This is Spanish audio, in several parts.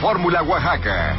Fórmula Oaxaca.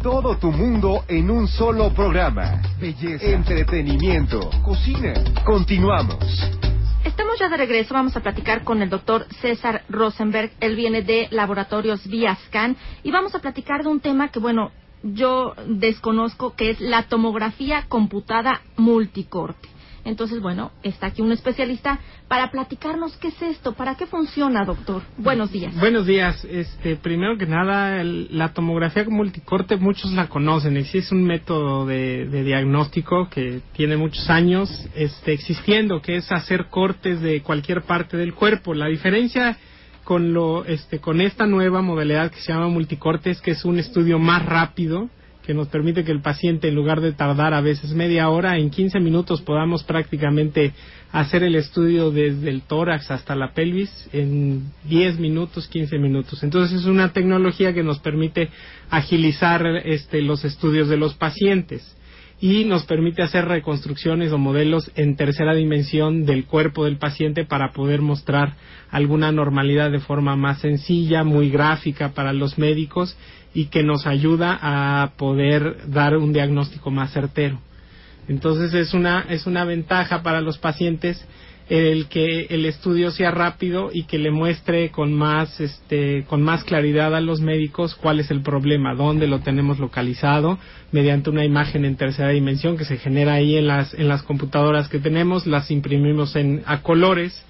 Todo tu mundo en un solo programa. Belleza, entretenimiento, cocina. Continuamos. Estamos ya de regreso, vamos a platicar con el doctor César Rosenberg, él viene de Laboratorios Viascan y vamos a platicar de un tema que, bueno, yo desconozco, que es la tomografía computada multicorte. Entonces, bueno, está aquí un especialista para platicarnos qué es esto, para qué funciona, doctor. Buenos días. Buenos días. Este, primero que nada, la tomografía multicorte muchos la conocen. Es un método de, diagnóstico que tiene muchos años este, existiendo, que es hacer cortes de cualquier parte del cuerpo. La diferencia con lo, este, con esta nueva modalidad que se llama multicorte es que es un estudio más rápido que nos permite que el paciente, en lugar de tardar a veces media hora, en 15 minutos podamos prácticamente hacer el estudio desde el tórax hasta la pelvis en 10 minutos, 15 minutos. Entonces es una tecnología que nos permite agilizar este, los estudios de los pacientes y nos permite hacer reconstrucciones o modelos en tercera dimensión del cuerpo del paciente para poder mostrar alguna normalidad de forma más sencilla, muy gráfica para los médicos y que nos ayuda a poder dar un diagnóstico más certero. Entonces es una, es una ventaja para los pacientes el que el estudio sea rápido y que le muestre con más este con más claridad a los médicos cuál es el problema, dónde lo tenemos localizado mediante una imagen en tercera dimensión que se genera ahí en las en las computadoras que tenemos, las imprimimos en a colores.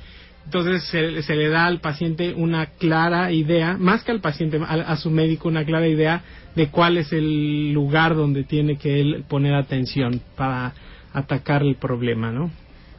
Entonces se, le da al paciente una clara idea, más que al paciente, a, su médico una clara idea de cuál es el lugar donde tiene que él poner atención para atacar el problema, ¿no?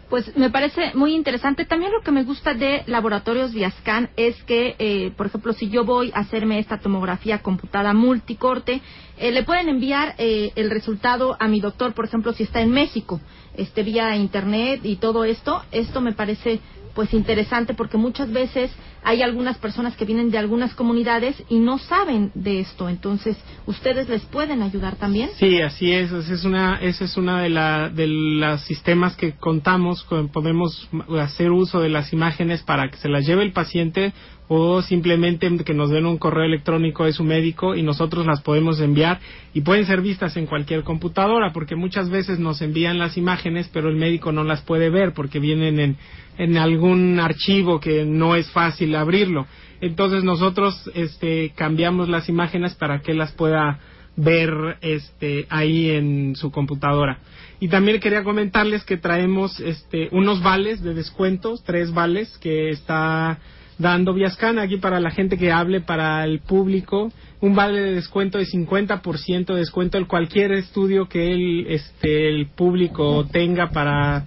Pues me parece muy interesante. También lo que me gusta de Laboratorios Viascan es que, eh, por ejemplo, si yo voy a hacerme esta tomografía computada multicorte, eh, le pueden enviar eh, el resultado a mi doctor, por ejemplo, si está en México, este vía internet y todo esto. Esto me parece pues interesante porque muchas veces hay algunas personas que vienen de algunas comunidades y no saben de esto. Entonces, ¿ustedes les pueden ayudar también? Sí, así es. Esa es una, esa es una de, la, de los sistemas que contamos. Podemos hacer uso de las imágenes para que se las lleve el paciente o simplemente que nos den un correo electrónico de su médico y nosotros las podemos enviar y pueden ser vistas en cualquier computadora porque muchas veces nos envían las imágenes pero el médico no las puede ver porque vienen en, en algún archivo que no es fácil abrirlo. Entonces nosotros este, cambiamos las imágenes para que las pueda ver este, ahí en su computadora. Y también quería comentarles que traemos este, unos vales de descuentos, tres vales que está dando Viascan aquí para la gente que hable, para el público, un vale de descuento de 50% de descuento en cualquier estudio que el, este, el público tenga para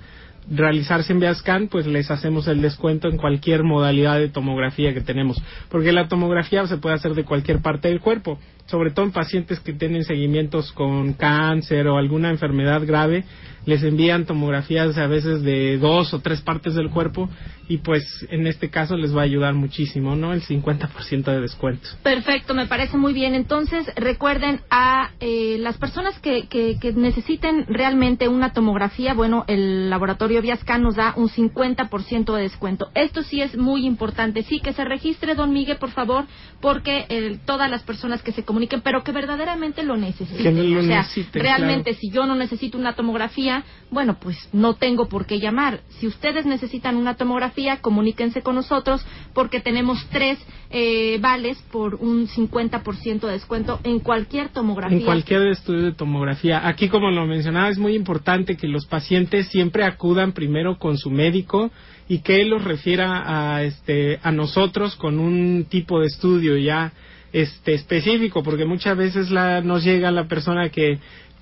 realizarse en Viascan, pues les hacemos el descuento en cualquier modalidad de tomografía que tenemos, porque la tomografía se puede hacer de cualquier parte del cuerpo, sobre todo en pacientes que tienen seguimientos con cáncer o alguna enfermedad grave, les envían tomografías a veces de dos o tres partes del cuerpo y pues en este caso les va a ayudar muchísimo, ¿no? El 50% de descuento. Perfecto, me parece muy bien. Entonces recuerden a eh, las personas que, que, necesiten realmente una tomografía, bueno, el laboratorio Viascan nos da un 50% de descuento. Esto sí es muy importante. Sí, que se registre, don Miguel, por favor, porque todas las personas que se comuniquen, pero que verdaderamente lo necesiten. o sea, realmente si yo no necesito una tomografía, bueno, pues no tengo por qué llamar. Si ustedes necesitan una tomografía, comuníquense con nosotros porque tenemos tres eh, vales por un 50% de descuento en cualquier tomografía. En cualquier estudio de tomografía. Aquí, como lo mencionaba, es muy importante que los pacientes siempre acudan primero con su médico y que él los refiera a, este, a nosotros con un tipo de estudio ya este específico porque muchas veces la, nos llega la persona que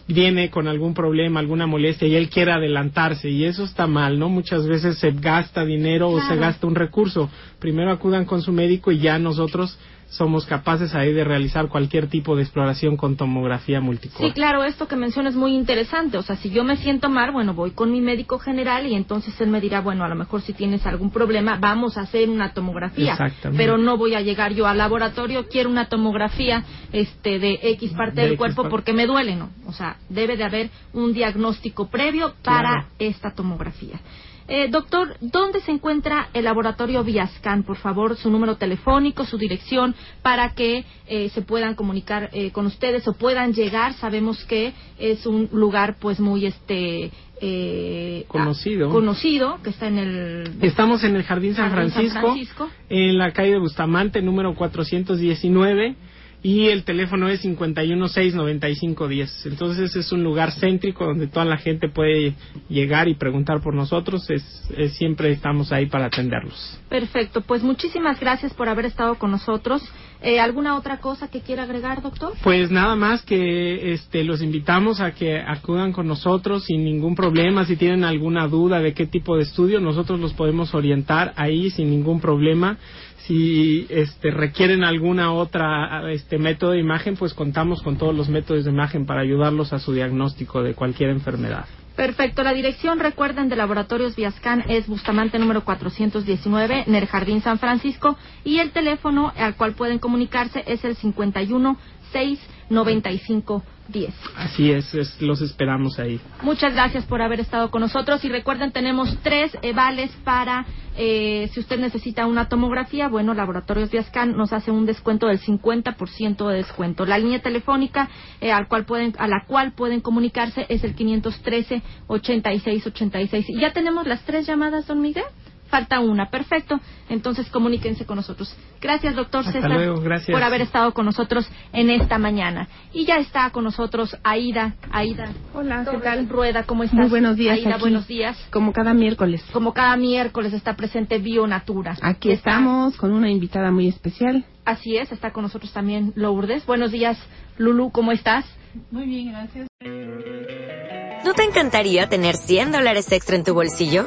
viene con algún problema, alguna molestia y él quiere adelantarse y eso está mal, ¿no? Muchas veces se gasta dinero o se gasta un recurso. Primero acudan con su médico y ya nosotros somos capaces ahí de realizar cualquier tipo de exploración con tomografía multicorte. Sí, claro, esto que mencionas es muy interesante. O sea, si yo me siento mal, bueno, voy con mi médico general y entonces él me dirá, bueno, a lo mejor si tienes algún problema, vamos a hacer una tomografía. Exactamente. Pero no voy a llegar yo al laboratorio, quiero una tomografía este, de X parte De del X cuerpo parte. porque me duele, ¿no? O sea, debe de haber un diagnóstico previo para Claro. esta tomografía. Eh, doctor, ¿dónde se encuentra el laboratorio Viascan? Por favor, su número telefónico, su dirección, para que eh, se puedan comunicar eh, con ustedes o puedan llegar. Sabemos que es un lugar, pues, muy este eh, Conocido. ah, conocido, que está en el Estamos en el Jardín San Jardín San Francisco, Francisco. en la calle de Bustamante, número 419, y el teléfono es 516-9510. Entonces es un lugar céntrico donde toda la gente puede llegar y preguntar por nosotros. Es, es- siempre estamos ahí para atenderlos. Perfecto, pues muchísimas gracias por haber estado con nosotros. Eh, ¿Alguna otra cosa que quiera agregar, doctor? Pues nada más que este, los invitamos a que acudan con nosotros sin ningún problema. Si tienen alguna duda de qué tipo de estudio, nosotros los podemos orientar ahí sin ningún problema. Si este, requieren alguna otra este, método de imagen, pues contamos con todos los métodos de imagen para ayudarlos a su diagnóstico de cualquier enfermedad. Perfecto. La dirección, recuerden, de Laboratorios Viascan es Bustamante número 419 en el Jardín San Francisco y el teléfono al cual pueden comunicarse es el 51 6 95 10. Así es, es- los esperamos ahí. Muchas gracias por haber estado con nosotros y recuerden tenemos tres eh, vales para eh, si usted necesita una tomografía, bueno, Laboratorios Viascan nos hace un descuento del 50% de descuento. La línea telefónica eh, al cual pueden a la cual pueden comunicarse es el 513 86 86. Y ya tenemos las tres llamadas, don Miguel. Falta una, perfecto. Entonces comuníquense con nosotros. Gracias, doctor Hasta César, luego, gracias. por haber estado con nosotros en esta mañana. Y ya está con nosotros Aida. Aida. Hola, ¿qué tal? Rueda, ¿cómo estás? Muy buenos días. Aida, aquí, buenos días. Como cada miércoles. Como cada miércoles está presente Bionatura. Aquí Está- estamos con una invitada muy especial. Así es, está con nosotros también Lourdes. Buenos días, Lulu, ¿cómo estás? Muy bien, gracias. ¿No te encantaría tener 100 dólares extra en tu bolsillo?